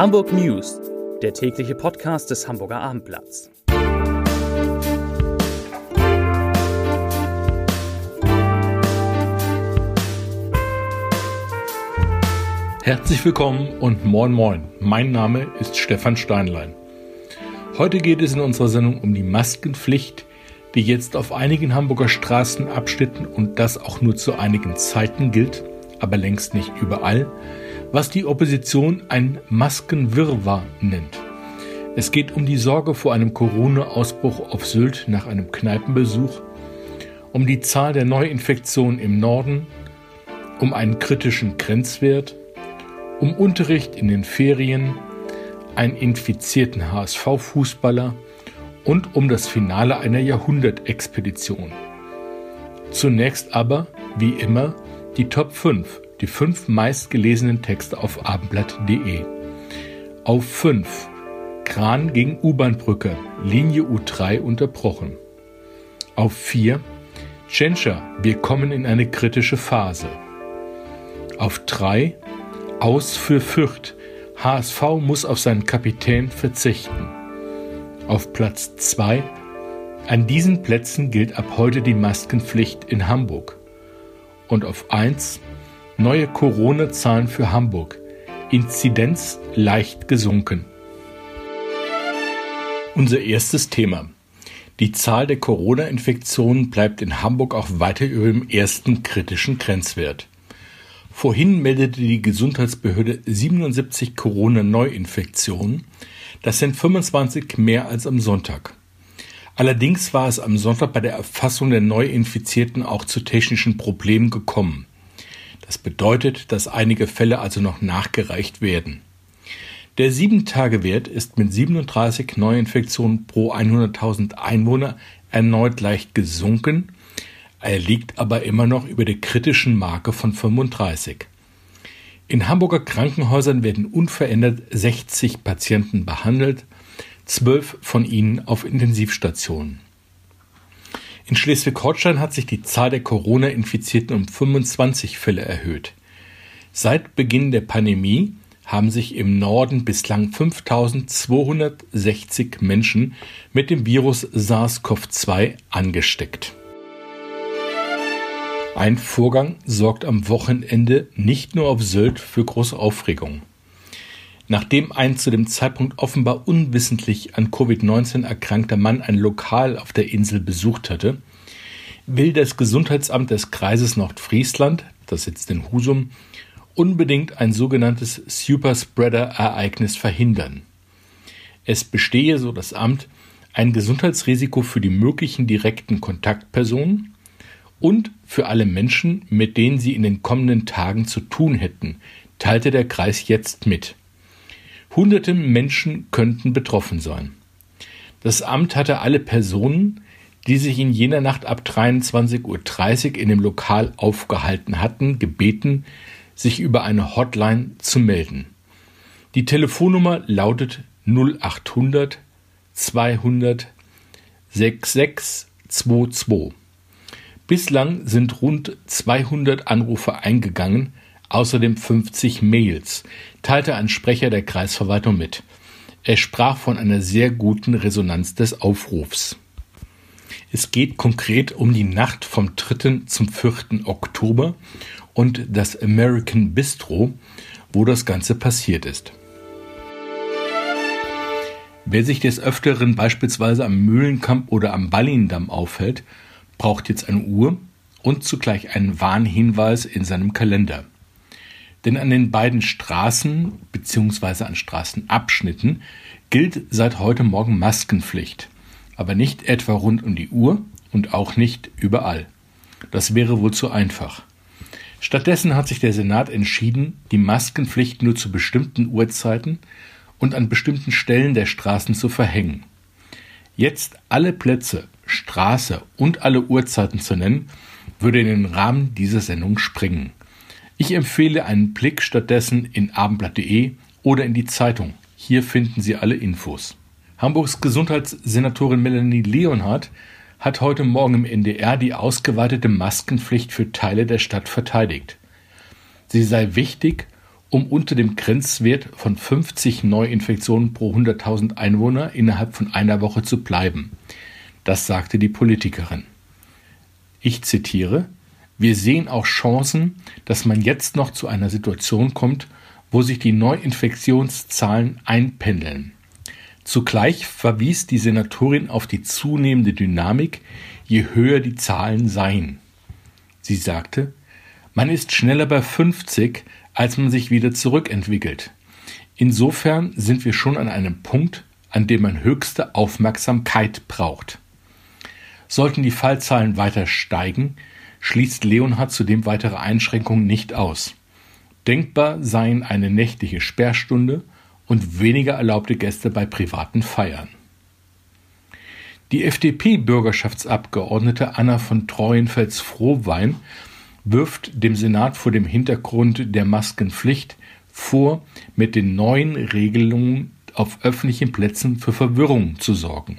Hamburg News, der tägliche Podcast des Hamburger Abendblatts. Herzlich willkommen und moin moin. Mein Name ist Stefan Steinlein. Heute geht es in unserer Sendung um die Maskenpflicht, die jetzt auf einigen Hamburger Straßenabschnitten und das auch nur zu einigen Zeiten gilt, aber längst nicht überall, was die Opposition ein Maskenwirrwarr nennt. Es geht um die Sorge vor einem Corona-Ausbruch auf Sylt nach einem Kneipenbesuch, um die Zahl der Neuinfektionen im Norden, um einen kritischen Grenzwert, um Unterricht in den Ferien, einen infizierten HSV-Fußballer und um das Finale einer Jahrhundertexpedition. Zunächst aber, wie immer, die Top 5 die fünf meistgelesenen Texte auf abendblatt.de. Auf 5 Kran gegen U-Bahn-Brücke, Linie U3 unterbrochen. Auf 4 Tschentscher, wir kommen in eine kritische Phase. Auf 3 Aus für Fürth, HSV muss auf seinen Kapitän verzichten. Auf Platz 2 An diesen Plätzen gilt ab heute die Maskenpflicht in Hamburg. Und auf 1 Neue Corona-Zahlen für Hamburg. Inzidenz leicht gesunken. Unser erstes Thema. Die Zahl der Corona-Infektionen bleibt in Hamburg auch weiter über dem ersten kritischen Grenzwert. Vorhin meldete die Gesundheitsbehörde 77 Corona-Neuinfektionen. Das sind 25 mehr als am Sonntag. Allerdings war es am Sonntag bei der Erfassung der Neuinfizierten auch zu technischen Problemen gekommen. Das bedeutet, dass einige Fälle also noch nachgereicht werden. Der 7-Tage-Wert ist mit 37 Neuinfektionen pro 100.000 Einwohner erneut leicht gesunken. Er liegt aber immer noch über der kritischen Marke von 35. In Hamburger Krankenhäusern werden unverändert 60 Patienten behandelt, zwölf von ihnen auf Intensivstationen. In Schleswig-Holstein hat sich die Zahl der Corona-Infizierten um 25 Fälle erhöht. Seit Beginn der Pandemie haben sich im Norden bislang 5260 Menschen mit dem Virus SARS-CoV-2 angesteckt. Ein Vorgang sorgt am Wochenende nicht nur auf Sylt für große Aufregung. Nachdem ein zu dem Zeitpunkt offenbar unwissentlich an Covid-19 erkrankter Mann ein Lokal auf der Insel besucht hatte, will das Gesundheitsamt des Kreises Nordfriesland, das sitzt in Husum, unbedingt ein sogenanntes Superspreader-Ereignis verhindern. Es bestehe, so das Amt, ein Gesundheitsrisiko für die möglichen direkten Kontaktpersonen und für alle Menschen, mit denen sie in den kommenden Tagen zu tun hätten, teilte der Kreis jetzt mit. Hunderte Menschen könnten betroffen sein. Das Amt hatte alle Personen, die sich in jener Nacht ab 23.30 Uhr in dem Lokal aufgehalten hatten, gebeten, sich über eine Hotline zu melden. Die Telefonnummer lautet 0800 200 6622. Bislang sind rund 200 Anrufe eingegangen, außerdem 50 Mails, teilte ein Sprecher der Kreisverwaltung mit. Er sprach von einer sehr guten Resonanz des Aufrufs. Es geht konkret um die Nacht vom 3. zum 4. Oktober und das American Bistro, wo das Ganze passiert ist. Wer sich des Öfteren beispielsweise am Mühlenkamp oder am Ballindamm aufhält, braucht jetzt eine Uhr und zugleich einen Warnhinweis in seinem Kalender. Denn an den beiden Straßen bzw. an Straßenabschnitten gilt seit heute Morgen Maskenpflicht, aber nicht etwa rund um die Uhr und auch nicht überall. Das wäre wohl zu einfach. Stattdessen hat sich der Senat entschieden, die Maskenpflicht nur zu bestimmten Uhrzeiten und an bestimmten Stellen der Straßen zu verhängen. Jetzt alle Plätze, Straße und alle Uhrzeiten zu nennen, würde in den Rahmen dieser Sendung springen. Ich empfehle einen Blick stattdessen in abendblatt.de oder in die Zeitung. Hier finden Sie alle Infos. Hamburgs Gesundheitssenatorin Melanie Leonhardt hat heute Morgen im NDR die ausgeweitete Maskenpflicht für Teile der Stadt verteidigt. Sie sei wichtig, um unter dem Grenzwert von 50 Neuinfektionen pro 100.000 Einwohner innerhalb von einer Woche zu bleiben. Das sagte die Politikerin. Ich zitiere, wir sehen auch Chancen, dass man jetzt noch zu einer Situation kommt, wo sich die Neuinfektionszahlen einpendeln. Zugleich verwies die Senatorin auf die zunehmende Dynamik, je höher die Zahlen seien. Sie sagte, man ist schneller bei 50, als man sich wieder zurückentwickelt. Insofern sind wir schon an einem Punkt, an dem man höchste Aufmerksamkeit braucht. Sollten die Fallzahlen weiter steigen, schließt Leonhard zudem weitere Einschränkungen nicht aus. Denkbar seien eine nächtliche Sperrstunde und weniger erlaubte Gäste bei privaten Feiern. Die FDP-Bürgerschaftsabgeordnete Anna von Treuenfels-Frohwein wirft dem Senat vor dem Hintergrund der Maskenpflicht vor, mit den neuen Regelungen auf öffentlichen Plätzen für Verwirrung zu sorgen.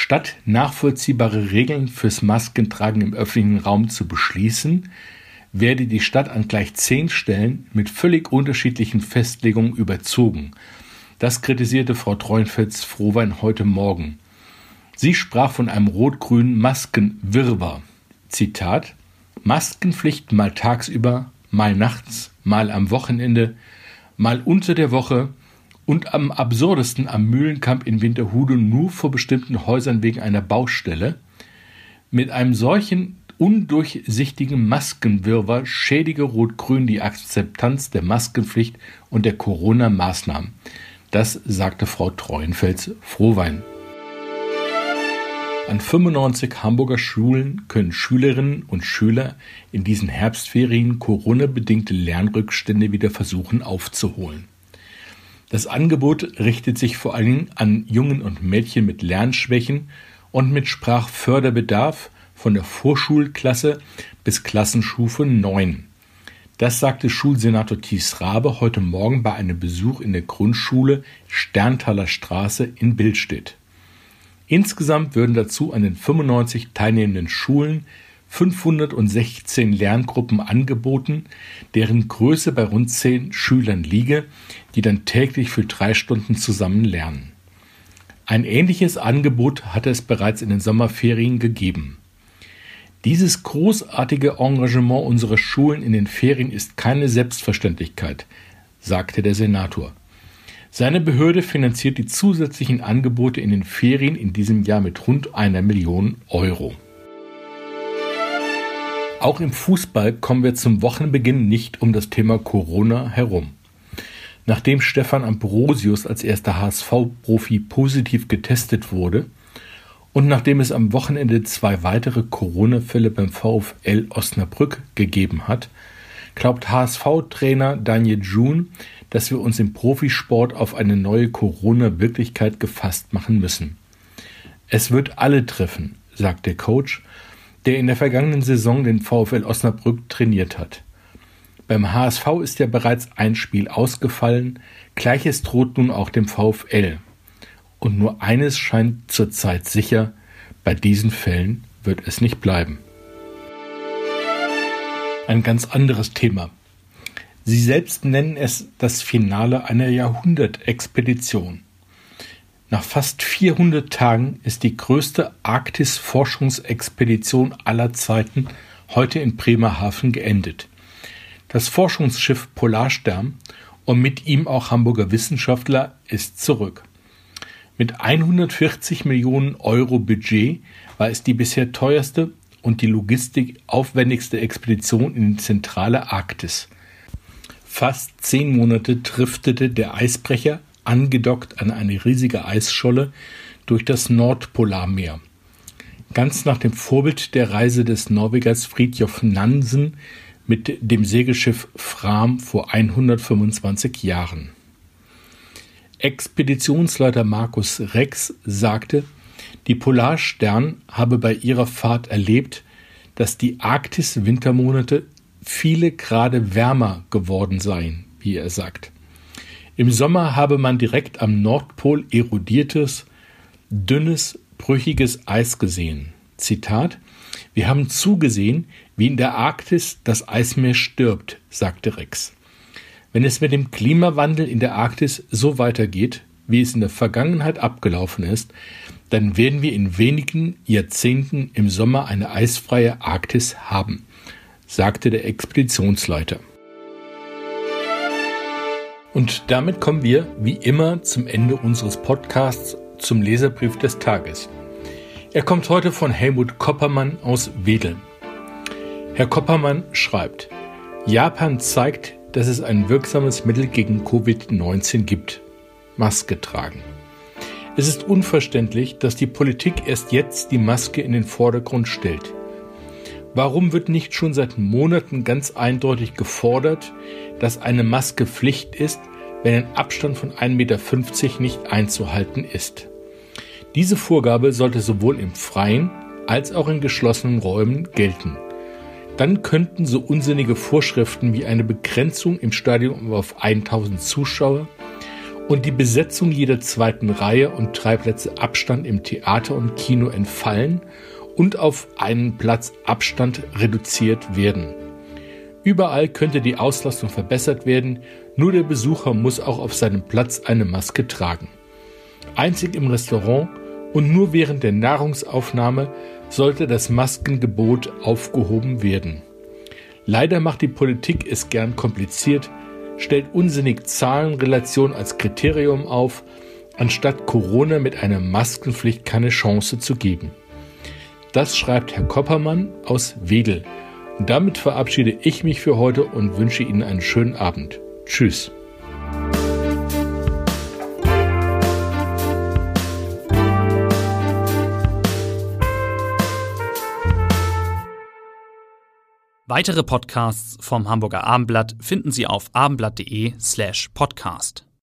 Statt nachvollziehbare Regeln fürs Maskentragen im öffentlichen Raum zu beschließen, werde die Stadt an gleich zehn Stellen mit völlig unterschiedlichen Festlegungen überzogen. Das kritisierte Frau Treuenfels-Frohwein heute Morgen. Sie sprach von einem rot-grünen Maskenwirrwarr. Zitat: Maskenpflicht mal tagsüber, mal nachts, mal am Wochenende, mal unter der Woche, und am absurdesten am Mühlenkamp in Winterhude nur vor bestimmten Häusern wegen einer Baustelle. Mit einem solchen undurchsichtigen Maskenwirrwarr schädige Rot-Grün die Akzeptanz der Maskenpflicht und der Corona-Maßnahmen. Das sagte Frau Treuenfels Frohwein. An 95 Hamburger Schulen können Schülerinnen und Schüler in diesen Herbstferien Corona-bedingte Lernrückstände wieder versuchen aufzuholen. Das Angebot richtet sich vor allem an Jungen und Mädchen mit Lernschwächen und mit Sprachförderbedarf von der Vorschulklasse bis Klassenstufe 9. Das sagte Schulsenator Thies Rabe heute Morgen bei einem Besuch in der Grundschule Sterntaler Straße in Billstedt. Insgesamt würden dazu an den 95 teilnehmenden Schulen 516 Lerngruppen angeboten, deren Größe bei rund zehn Schülern liege, die dann täglich für drei Stunden zusammen lernen. Ein ähnliches Angebot hatte es bereits in den Sommerferien gegeben. Dieses großartige Engagement unserer Schulen in den Ferien ist keine Selbstverständlichkeit, sagte der Senator. Seine Behörde finanziert die zusätzlichen Angebote in den Ferien in diesem Jahr mit rund einer Million Euro. Auch im Fußball kommen wir zum Wochenbeginn nicht um das Thema Corona herum. Nachdem Stefan Ambrosius als erster HSV-Profi positiv getestet wurde und nachdem es am Wochenende zwei weitere Corona-Fälle beim VfL Osnabrück gegeben hat, glaubt HSV-Trainer Daniel June, dass wir uns im Profisport auf eine neue Corona-Wirklichkeit gefasst machen müssen. Es wird alle treffen, sagt der Coach der in der vergangenen Saison den VfL Osnabrück trainiert hat. Beim HSV ist ja bereits ein Spiel ausgefallen, gleiches droht nun auch dem VfL. Und nur eines scheint zurzeit sicher, bei diesen Fällen wird es nicht bleiben. Ein ganz anderes Thema. Sie selbst nennen es das Finale einer Jahrhundertexpedition. Nach fast 400 Tagen ist die größte Arktis-Forschungsexpedition aller Zeiten heute in Bremerhaven geendet. Das Forschungsschiff Polarstern und mit ihm auch Hamburger Wissenschaftler ist zurück. Mit 140 Millionen Euro Budget war es die bisher teuerste und die Logistik aufwendigste Expedition in die zentrale Arktis. Fast zehn Monate driftete der Eisbrecher angedockt an eine riesige Eisscholle durch das Nordpolarmeer. Ganz nach dem Vorbild der Reise des Norwegers Fridtjof Nansen mit dem Segelschiff Fram vor 125 Jahren. Expeditionsleiter Markus Rex sagte, die Polarstern habe bei ihrer Fahrt erlebt, dass die Arktis-Wintermonate viele Grade wärmer geworden seien, wie er sagt. Im Sommer habe man direkt am Nordpol erodiertes, dünnes, brüchiges Eis gesehen. Zitat Wir haben zugesehen, wie in der Arktis das Eismeer stirbt, sagte Rex. Wenn es mit dem Klimawandel in der Arktis so weitergeht, wie es in der Vergangenheit abgelaufen ist, dann werden wir in wenigen Jahrzehnten im Sommer eine eisfreie Arktis haben, sagte der Expeditionsleiter. Und damit kommen wir, wie immer, zum Ende unseres Podcasts zum Leserbrief des Tages. Er kommt heute von Helmut Koppermann aus Wedel. Herr Koppermann schreibt, Japan zeigt, dass es ein wirksames Mittel gegen Covid-19 gibt. Maske tragen. Es ist unverständlich, dass die Politik erst jetzt die Maske in den Vordergrund stellt. Warum wird nicht schon seit Monaten ganz eindeutig gefordert, dass eine Maske Pflicht ist, wenn ein Abstand von 1,50 Meter nicht einzuhalten ist? Diese Vorgabe sollte sowohl im Freien als auch in geschlossenen Räumen gelten. Dann könnten so unsinnige Vorschriften wie eine Begrenzung im Stadion auf 1000 Zuschauer und die Besetzung jeder zweiten Reihe und drei Plätze Abstand im Theater und Kino entfallen und auf einen Platz Abstand reduziert werden. Überall könnte die Auslastung verbessert werden, nur der Besucher muss auch auf seinem Platz eine Maske tragen. Einzig im Restaurant und nur während der Nahrungsaufnahme sollte das Maskengebot aufgehoben werden. Leider macht die Politik es gern kompliziert, stellt unsinnig Zahlenrelation als Kriterium auf, anstatt Corona mit einer Maskenpflicht keine Chance zu geben. Das schreibt Herr Koppermann aus Wedel. Und damit verabschiede ich mich für heute und wünsche Ihnen einen schönen Abend. Tschüss. Weitere Podcasts vom Hamburger Abendblatt finden Sie auf abendblatt.de slash podcast.